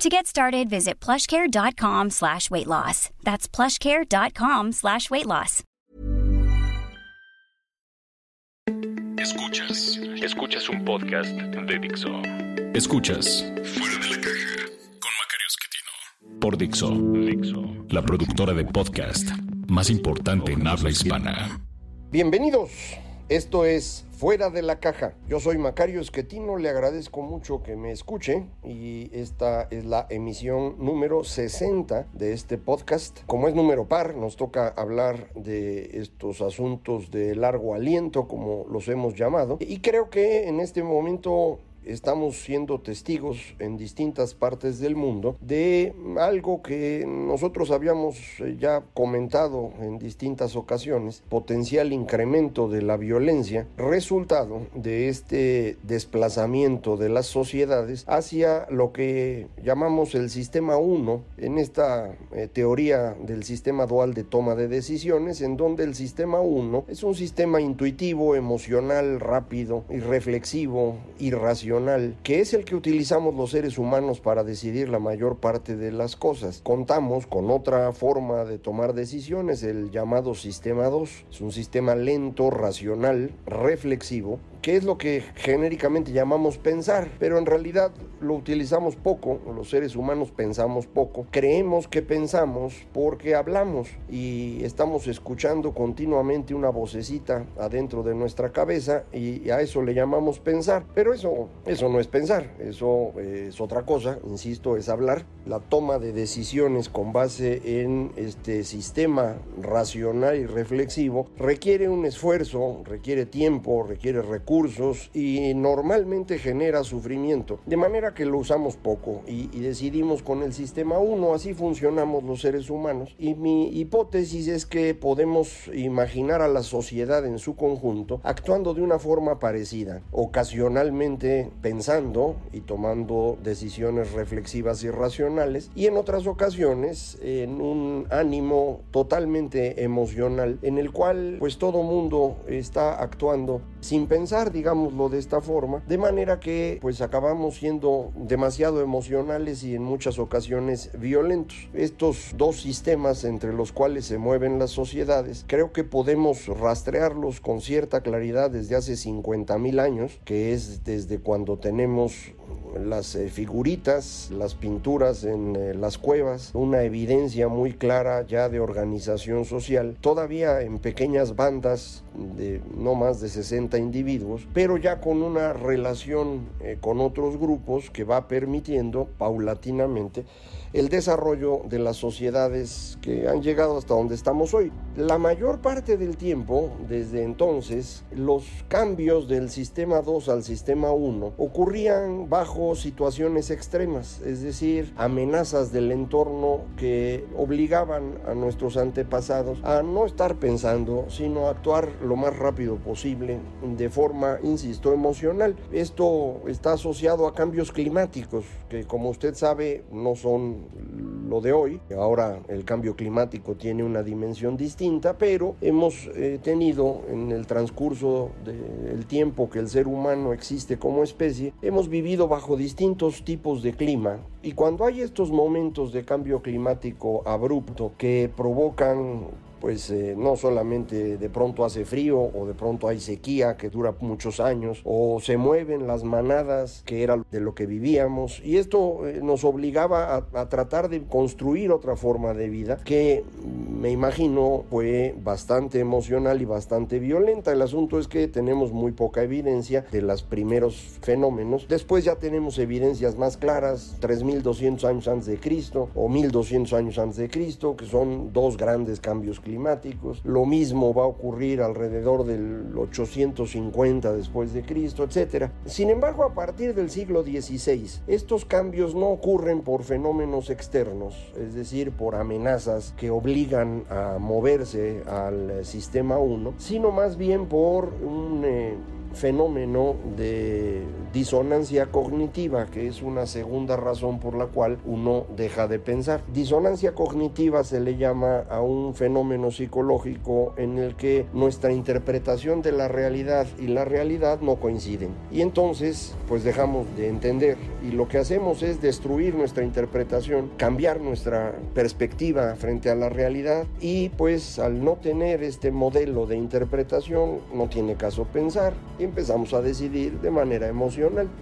To get started, visit plushcare.com slash weight loss. That's plushcare.com slash weight loss. Escuchas, escuchas un podcast de Dixo. Escuchas Fuera de la caja con Macario Esquetino. por Dixo, Dixo. la productora de podcast más importante en habla hispana. Bienvenidos, esto es Fuera de la Caja. Yo soy Macario Esquetino, le agradezco mucho que me escuche y esta es la emisión número 60 de este podcast. Como es número par, nos toca hablar de estos asuntos de largo aliento, como los hemos llamado, y creo que en este momento estamos siendo testigos en distintas partes del mundo de algo que nosotros habíamos eh, ya comentado en distintas ocasiones, potencial incremento de la violencia, resultado de este desplazamiento de las sociedades hacia lo que llamamos el sistema 1 en esta eh, teoría del sistema dual de toma de decisiones, en donde el sistema 1 es un sistema intuitivo, emocional, rápido, irreflexivo, irracional, que es el que utilizamos los seres humanos para decidir la mayor parte de las cosas. Contamos con otra forma de tomar decisiones, el llamado sistema 2. Es un sistema lento, racional, reflexivo, que es lo que genéricamente llamamos pensar, pero en realidad lo utilizamos poco, los seres humanos pensamos poco, creemos que pensamos porque hablamos y estamos escuchando continuamente una vocecita adentro de nuestra cabeza y a eso le llamamos pensar, pero eso, eso no es pensar, eso es otra cosa, insisto, es hablar. La toma de decisiones con base en este sistema racional y reflexivo requiere un esfuerzo, requiere tiempo, requiere recursos, recursos y normalmente genera sufrimiento. De manera que lo usamos poco y, y, decidimos con el sistema 1, así funcionamos los seres humanos. Y mi hipótesis es que podemos imaginar a la sociedad en su conjunto actuando de una forma parecida, ocasionalmente pensando y tomando decisiones reflexivas y racionales y en otras ocasiones en un ánimo totalmente emocional en el cual pues todo mundo está actuando sin pensar, digámoslo de esta forma, de manera que pues acabamos siendo demasiado emocionales y en muchas ocasiones violentos. Estos dos sistemas entre los cuales se mueven las sociedades, creo que podemos rastrearlos con cierta claridad desde hace 50 mil años, que es desde cuando tenemos las eh, figuritas, las pinturas en eh, las cuevas, una evidencia muy clara ya de organización social, todavía en pequeñas bandas de no más de 60 individuos, pero ya con una relación eh, con otros grupos que va permitiendo paulatinamente el desarrollo de las sociedades que han llegado hasta donde estamos hoy. La mayor parte del tiempo, desde entonces, los cambios del sistema 2 al sistema 1 ocurrían bajo situaciones extremas, es decir, amenazas del entorno que obligaban a nuestros antepasados a no estar pensando, sino actuar lo más rápido posible de forma, insisto, emocional. Esto está asociado a cambios climáticos que, como usted sabe, no son lo de hoy. Ahora el cambio climático tiene una dimensión distinta, pero hemos eh, tenido en el transcurso del tiempo que el ser humano existe como especie, hemos vivido bajo distintos tipos de clima. Y cuando hay estos momentos de cambio climático abrupto que provocan pues eh, no solamente de pronto hace frío o de pronto hay sequía que dura muchos años o se mueven las manadas que era de lo que vivíamos. Y esto eh, nos obligaba a, a, tratar de construir otra forma de vida que me imagino fue bastante emocional y bastante violenta. El asunto es que tenemos muy poca evidencia de los primeros fenómenos. Después ya tenemos evidencias más claras, 3200 años antes de Cristo o 1200 años antes de Cristo, que son dos grandes cambios climáticos. Lo mismo va a ocurrir alrededor del 850 después de Cristo, etc. Sin embargo, a partir del siglo XVI, estos cambios no ocurren por fenómenos externos, es decir, por amenazas que obligan a moverse al sistema 1, sino más bien por un... Eh, fenómeno de disonancia cognitiva, que es una segunda razón por la cual uno deja de pensar. Disonancia cognitiva se le llama a un fenómeno psicológico en el que nuestra interpretación de la realidad y la realidad no coinciden. Y entonces, pues dejamos de entender y lo que hacemos es destruir nuestra interpretación, cambiar nuestra perspectiva frente a la realidad y pues al no tener este modelo de interpretación no tiene caso pensar y empezamos a decidir de manera emocional.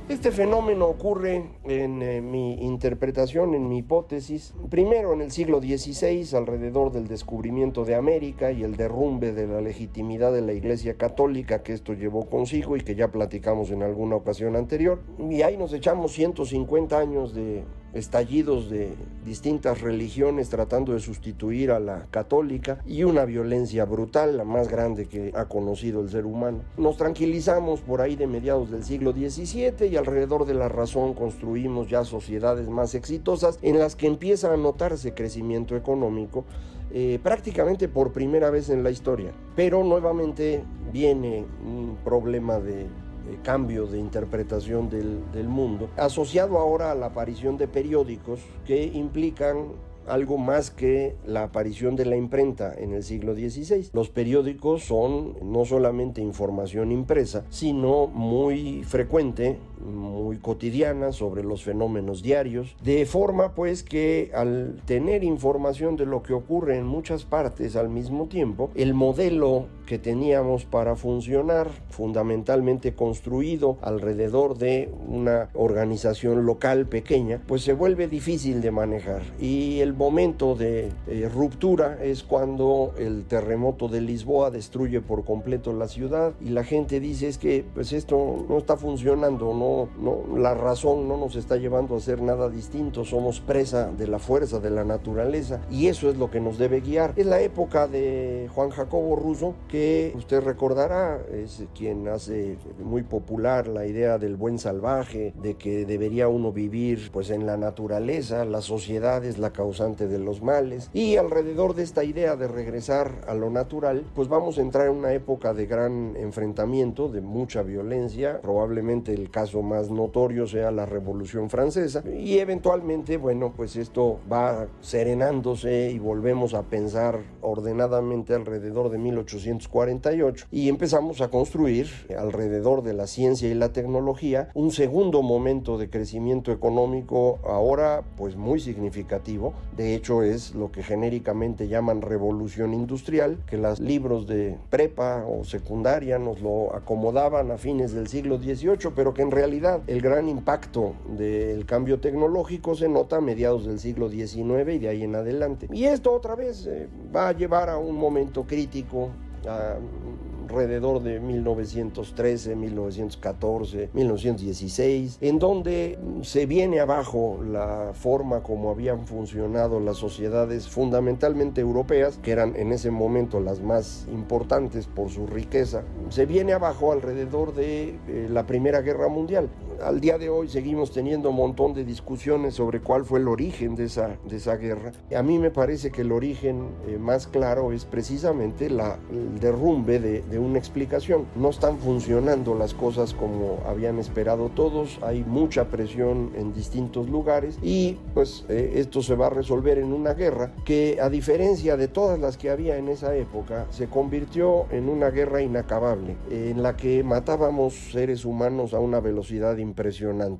Este fenómeno ocurre en eh, mi interpretación, en mi hipótesis, primero en el siglo XVI, alrededor del descubrimiento de América y el derrumbe de la legitimidad de la Iglesia Católica que esto llevó consigo y que ya platicamos en alguna ocasión anterior. Y ahí nos echamos 150 años de estallidos de distintas religiones tratando de sustituir a la católica y una violencia brutal, la más grande que ha conocido el ser humano. Nos tranquilizamos por ahí de mediados del siglo XVII y alrededor de la razón construimos ya sociedades más exitosas en las que empieza a notarse crecimiento económico eh, prácticamente por primera vez en la historia. Pero nuevamente viene un problema de eh, cambio de interpretación del, del mundo, asociado ahora a la aparición de periódicos que implican algo más que la aparición de la imprenta en el siglo XVI. Los periódicos son no solamente información impresa, sino muy frecuente muy cotidiana sobre los fenómenos diarios, de forma pues que al tener información de lo que ocurre en muchas partes al mismo tiempo, el modelo que teníamos para funcionar, fundamentalmente construido alrededor de una organización local pequeña, pues se vuelve difícil de manejar. Y el momento de eh, ruptura es cuando el terremoto de Lisboa destruye por completo la ciudad y la gente dice es que pues esto no está funcionando, no no, la razón no nos está llevando a hacer nada distinto, somos presa de la fuerza de la naturaleza y eso es lo que nos debe guiar. Es la época de Juan Jacobo Russo, que usted recordará, es quien hace muy popular la idea del buen salvaje, de que debería uno vivir pues en la naturaleza, la sociedad es la causante de los males y alrededor de esta idea de regresar a lo natural, pues vamos a entrar en una época de gran enfrentamiento, de mucha violencia, probablemente el caso más notorio sea la Revolución Francesa. Y eventualmente, bueno, pues esto va serenándose y volvemos a pensar ordenadamente alrededor de 1848 y empezamos a construir alrededor de la ciencia y la tecnología un segundo momento de crecimiento económico ahora pues muy significativo, de hecho es lo que genéricamente llaman revolución industrial, que los libros de prepa o secundaria nos lo acomodaban a fines del siglo XVIII, pero que en realidad el gran impacto del cambio tecnológico se nota a mediados del siglo XIX y de ahí en adelante. Y esto otra vez eh, va a llevar a un momento crítico, alrededor de 1913, 1914, 1916, en donde se viene abajo la forma como habían funcionado las sociedades fundamentalmente europeas, que eran en ese momento las más importantes por su riqueza, se viene abajo alrededor de eh, la Primera Guerra Mundial. Al día de hoy seguimos teniendo un montón de discusiones sobre cuál fue el origen de esa, de esa guerra. A mí me parece que el origen eh, más claro es precisamente la, el derrumbe de, de una explicación. No están funcionando las cosas como habían esperado todos, hay mucha presión en distintos lugares y pues eh, esto se va a resolver en una guerra que a diferencia de todas las que había en esa época, se convirtió en una guerra inacabable, en la que matábamos seres humanos a una velocidad impresionante.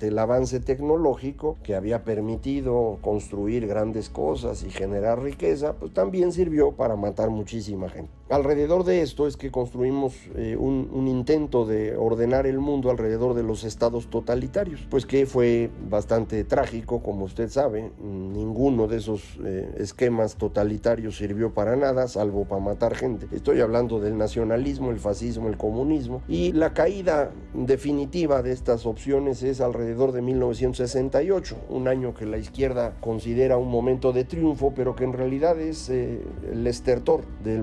El avance tecnológico que había permitido construir grandes cosas y generar riqueza, pues también sirvió para matar muchísima gente. Alrededor de esto es que construimos eh, un, intento de ordenar el mundo alrededor de los estados totalitarios, pues que fue bastante trágico, como usted sabe, ninguno de esos eh, esquemas totalitarios sirvió para nada, salvo para matar gente. Estoy hablando del nacionalismo, el fascismo, el comunismo, y la caída definitiva de estas opciones es alrededor de 1968, un año que la izquierda considera un momento de triunfo, pero que en realidad es eh, el estertor del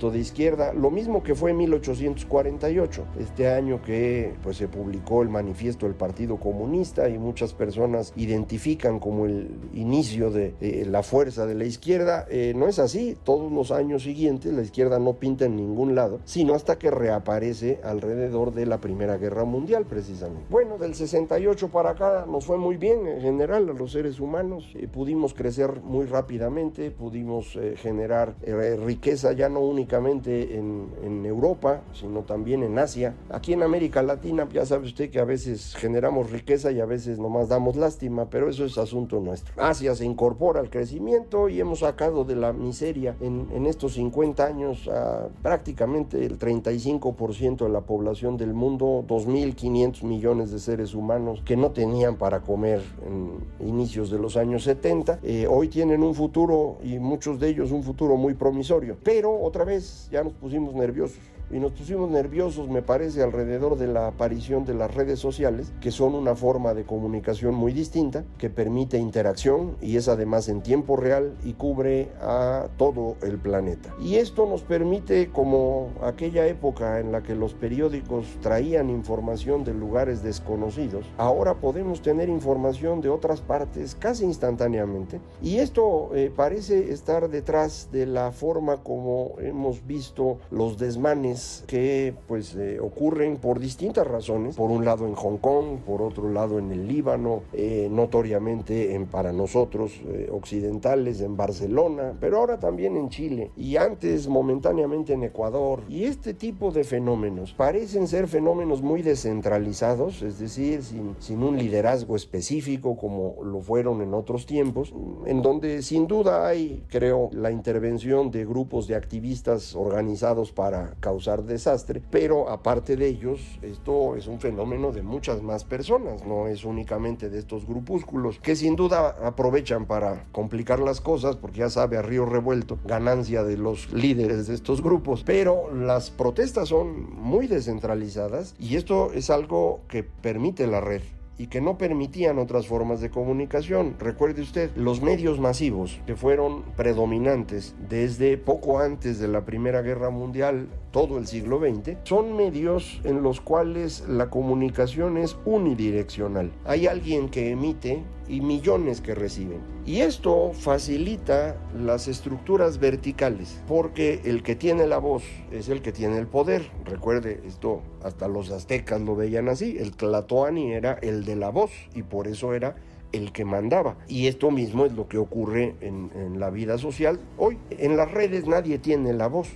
movimiento de izquierda, lo mismo que fue en 1848, este año que pues, se publicó el manifiesto del Partido Comunista y muchas personas identifican como el inicio de la fuerza de la izquierda. Eh, no es así, todos los años siguientes la izquierda no pinta en ningún lado, sino hasta que reaparece alrededor de la Primera Guerra Mundial precisamente. Bueno, del 68 para acá nos fue muy bien en general a los seres humanos, eh, pudimos crecer muy rápidamente, pudimos eh, generar riqueza ya no únicamente en, en Europa, sino también en Asia. Aquí en América Latina ya sabe usted que a veces generamos riqueza y a veces nomás damos lástima, pero eso es asunto nuestro. Asia se incorpora al crecimiento y hemos sacado de la miseria en, en estos 50 años a prácticamente el 35% de la población del mundo, 2.500 millones de seres humanos que no tenían para comer en inicios de los años 70. Eh, hoy tienen un futuro y muchos de ellos un futuro muy promisorio, pero otra vez ya nos pusimos nerviosos y nos pusimos nerviosos, me parece, alrededor de la aparición de las redes sociales, que son una forma de comunicación muy distinta, que permite interacción y es además en tiempo real y cubre a todo el planeta. Y esto nos permite, como aquella época en la que los periódicos traían información de lugares desconocidos, ahora podemos tener información de otras partes casi instantáneamente. Y esto eh, parece estar detrás de la forma como hemos visto los desmanes que pues eh, ocurren por distintas razones. Por un lado en Hong Kong, por otro lado en el Líbano, eh, notoriamente en, para nosotros eh, occidentales en Barcelona, pero ahora también en Chile y antes momentáneamente en Ecuador. Y este tipo de fenómenos parecen ser fenómenos muy descentralizados, es decir, sin, sin un liderazgo específico como lo fueron en otros tiempos, en donde sin duda hay, creo, la intervención de grupos de activistas organizados para causar desastre, pero aparte de ellos, esto es un fenómeno de muchas más personas, no es únicamente de estos grupúsculos, que sin duda aprovechan para complicar las cosas, porque ya sabe a río revuelto, ganancia de los líderes de estos grupos, pero las protestas son muy descentralizadas y esto es algo que permite la red y que no permitían otras formas de comunicación. Recuerde usted, los medios masivos que fueron predominantes desde poco antes de la Primera Guerra Mundial, todo el siglo XX, son medios en los cuales la comunicación es unidireccional. Hay alguien que emite y millones que reciben. Y esto facilita las estructuras verticales, porque el que tiene la voz es el que tiene el poder. Recuerde, esto hasta los aztecas lo veían así, el Tlatoani era el de la voz y por eso era el que mandaba. Y esto mismo es lo que ocurre en, en la vida social hoy. En las redes nadie tiene la voz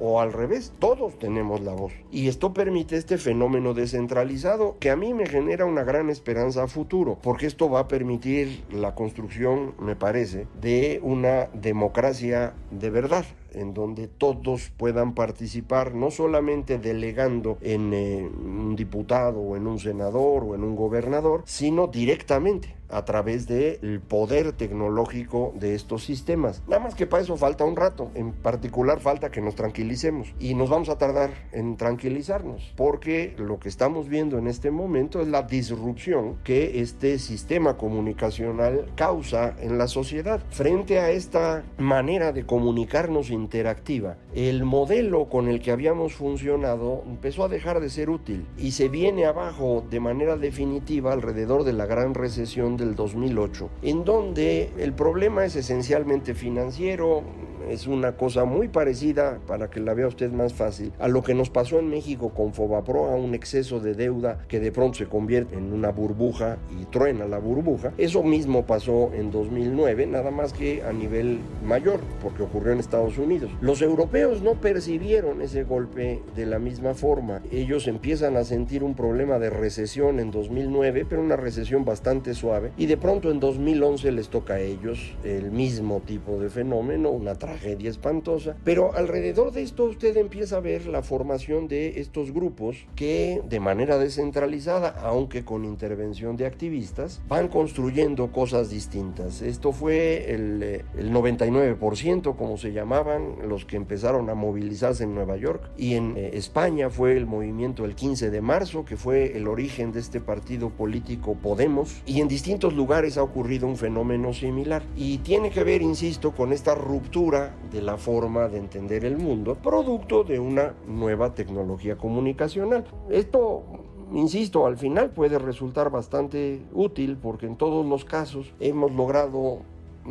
o al revés, todos tenemos la voz. Y esto permite este fenómeno descentralizado que a mí me genera una gran esperanza a futuro, porque esto va a permitir la construcción, me parece, de una democracia de verdad en donde todos puedan participar, no solamente delegando en eh, un diputado o en un senador o en un gobernador, sino directamente a través del poder tecnológico de estos sistemas. Nada más que para eso falta un rato, en particular falta que nos tranquilicemos y nos vamos a tardar en tranquilizarnos, porque lo que estamos viendo en este momento es la disrupción que este sistema comunicacional causa en la sociedad. Frente a esta manera de comunicarnos interactiva, el modelo con el que habíamos funcionado empezó a dejar de ser útil y se viene abajo de manera definitiva alrededor de la gran recesión del 2008, en donde el problema es esencialmente financiero, es una cosa muy parecida, para que la vea usted más fácil, a lo que nos pasó en México con Fobapro, a un exceso de deuda que de pronto se convierte en una burbuja y truena la burbuja. Eso mismo pasó en 2009, nada más que a nivel mayor, porque ocurrió en Estados Unidos. Los europeos no percibieron ese golpe de la misma forma. Ellos empiezan a sentir un problema de recesión en 2009, pero una recesión bastante suave, y de pronto en 2011 les toca a ellos el mismo tipo de fenómeno, una tragedia tragedia espantosa. Pero alrededor de esto usted empieza a ver la formación de estos grupos que de manera descentralizada, aunque con intervención de activistas, van construyendo cosas distintas. Esto fue el, el 99%, como se llamaban, los que empezaron a movilizarse en Nueva York. Y en eh, España fue el movimiento el 15 de marzo, que fue el origen de este partido político Podemos. Y en distintos lugares ha ocurrido un fenómeno similar. Y tiene que ver, insisto, con esta ruptura de la forma de entender el mundo, producto de una nueva tecnología comunicacional. Esto insisto, al final puede resultar bastante útil porque en todos los casos hemos logrado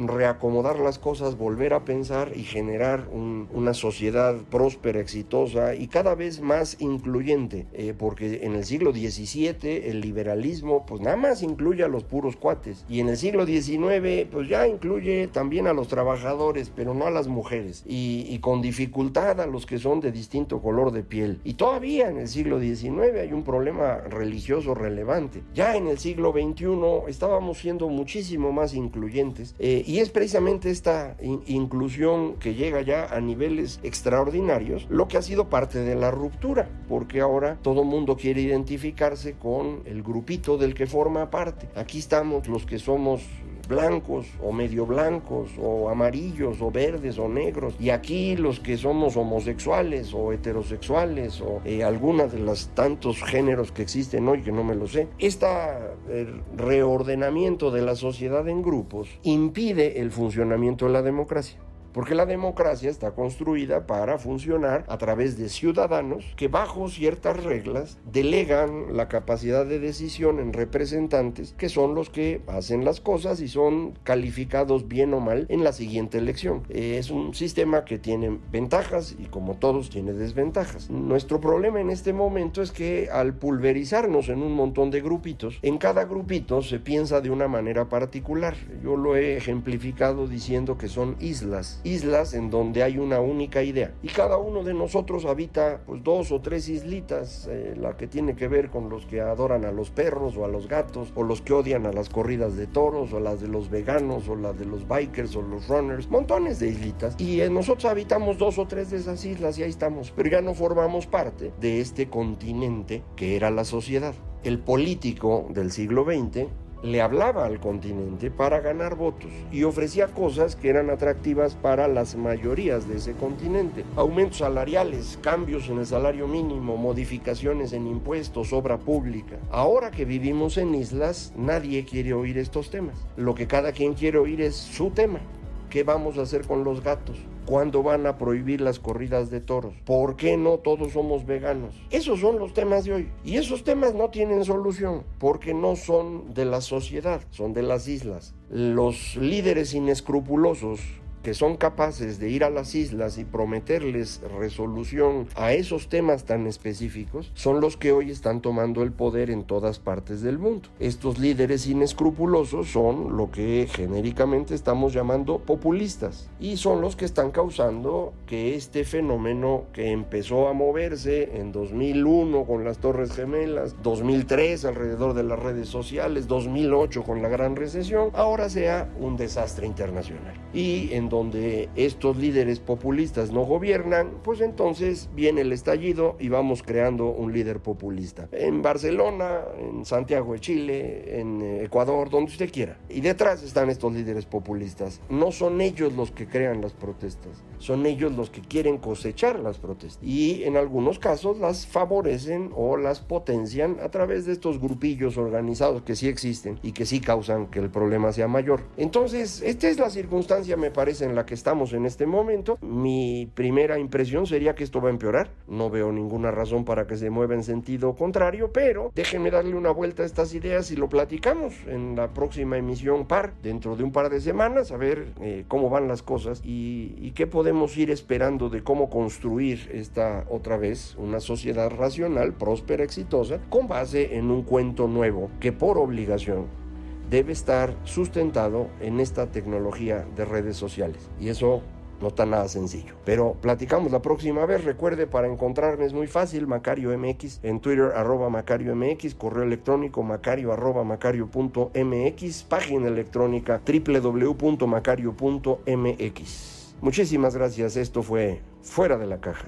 reacomodar las cosas, volver a pensar y generar una sociedad próspera, exitosa y cada vez más incluyente, eh, porque en el siglo XVII el liberalismo pues nada más incluye a los puros cuates y en el siglo XIX pues ya incluye también a los trabajadores, pero no a las mujeres y, y con dificultad a los que son de distinto color de piel. Y todavía en el siglo XIX hay un problema religioso relevante. Ya en el siglo XXI estábamos siendo muchísimo más incluyentes. Eh, y es precisamente esta inclusión que llega ya a niveles extraordinarios lo que ha sido parte de la ruptura, porque ahora todo mundo quiere identificarse con el grupito del que forma parte. Aquí estamos los que somos blancos o medio blancos o amarillos o verdes o negros. Y aquí los que somos homosexuales o heterosexuales o eh, alguna de los tantos géneros que existen hoy que no me lo sé este reordenamiento de la sociedad en grupos impide el funcionamiento de la democracia porque la democracia está construida para funcionar a través de ciudadanos que bajo ciertas reglas delegan la capacidad de decisión en representantes que son los que hacen las cosas y son calificados bien o mal en la siguiente elección. Es un sistema que tiene ventajas y como todos tiene desventajas. Nuestro problema en este momento es que al pulverizarnos en un montón de grupitos, en cada grupito se piensa de una manera particular. Yo lo he ejemplificado diciendo que son islas islas en donde hay una única idea. Y cada uno de nosotros habita pues dos o tres islitas, eh, la que tiene que ver con los que adoran a los perros o a los gatos, o los que odian a las corridas de toros, o las de los veganos, o las de los bikers, o los runners, montones de islitas. Y eh, nosotros habitamos dos o tres de esas islas y ahí estamos, pero ya no formamos parte de este continente que era la sociedad. El político del siglo XX le hablaba al continente para ganar votos y ofrecía cosas que eran atractivas para las mayorías de ese continente. Aumentos salariales, cambios en el salario mínimo, modificaciones en impuestos, obra pública. Ahora que vivimos en islas, nadie quiere oír estos temas. Lo que cada quien quiere oír es su tema. ¿Qué vamos a hacer con los gatos? ¿Cuándo van a prohibir las corridas de toros? ¿Por qué no todos somos veganos? Esos son los temas de hoy. Y esos temas no tienen solución porque no son de la sociedad, son de las islas. Los líderes inescrupulosos que son capaces de ir a las islas y prometerles resolución a esos temas tan específicos son los que hoy están tomando el poder en todas partes del mundo. Estos líderes inescrupulosos son lo que genéricamente estamos llamando populistas y son los que están causando que este fenómeno que empezó a moverse en 2001 con las Torres Gemelas, 2003 alrededor de las redes sociales, 2008 con la gran recesión, ahora sea un desastre internacional. Y en donde estos líderes populistas no gobiernan, pues entonces viene el estallido y vamos creando un líder populista. En Barcelona, en Santiago de Chile, en Ecuador, donde usted quiera. Y detrás están estos líderes populistas. No son ellos los que crean las protestas, son ellos los que quieren cosechar las protestas. Y en algunos casos las favorecen o las potencian a través de estos grupillos organizados que sí existen y que sí causan que el problema sea mayor. Entonces, esta es la circunstancia, me parece, en la que estamos en este momento. Mi primera impresión sería que esto va a empeorar. No veo ninguna razón para que se mueva en sentido contrario, pero déjenme darle una vuelta a estas ideas y lo platicamos en la próxima emisión par dentro de un par de semanas, a ver eh, cómo van las cosas y, y qué podemos ir esperando de cómo construir esta otra vez una sociedad racional, próspera, exitosa, con base en un cuento nuevo que por obligación debe estar sustentado en esta tecnología de redes sociales. Y eso no está nada sencillo. Pero platicamos la próxima vez. Recuerde, para encontrarme es muy fácil, Macario MX, en Twitter arroba Macario MX, correo electrónico macario arroba macario.mx, página electrónica www.macario.mx. Muchísimas gracias, esto fue Fuera de la Caja.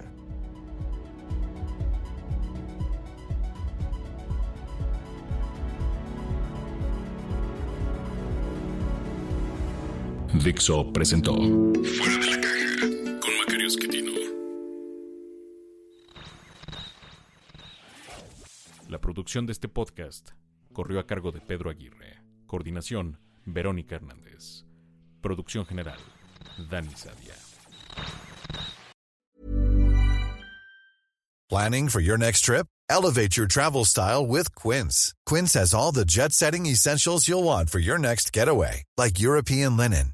Dixo presentó Fuera de la caja con Macario Esquetino. La producción de este podcast corrió a cargo de Pedro Aguirre. Coordinación, Verónica Hernández. Producción general, Dani Sadia. Planning for your next trip? Elevate your travel style with Quince. Quince has all the jet setting essentials you'll want for your next getaway, like European linen,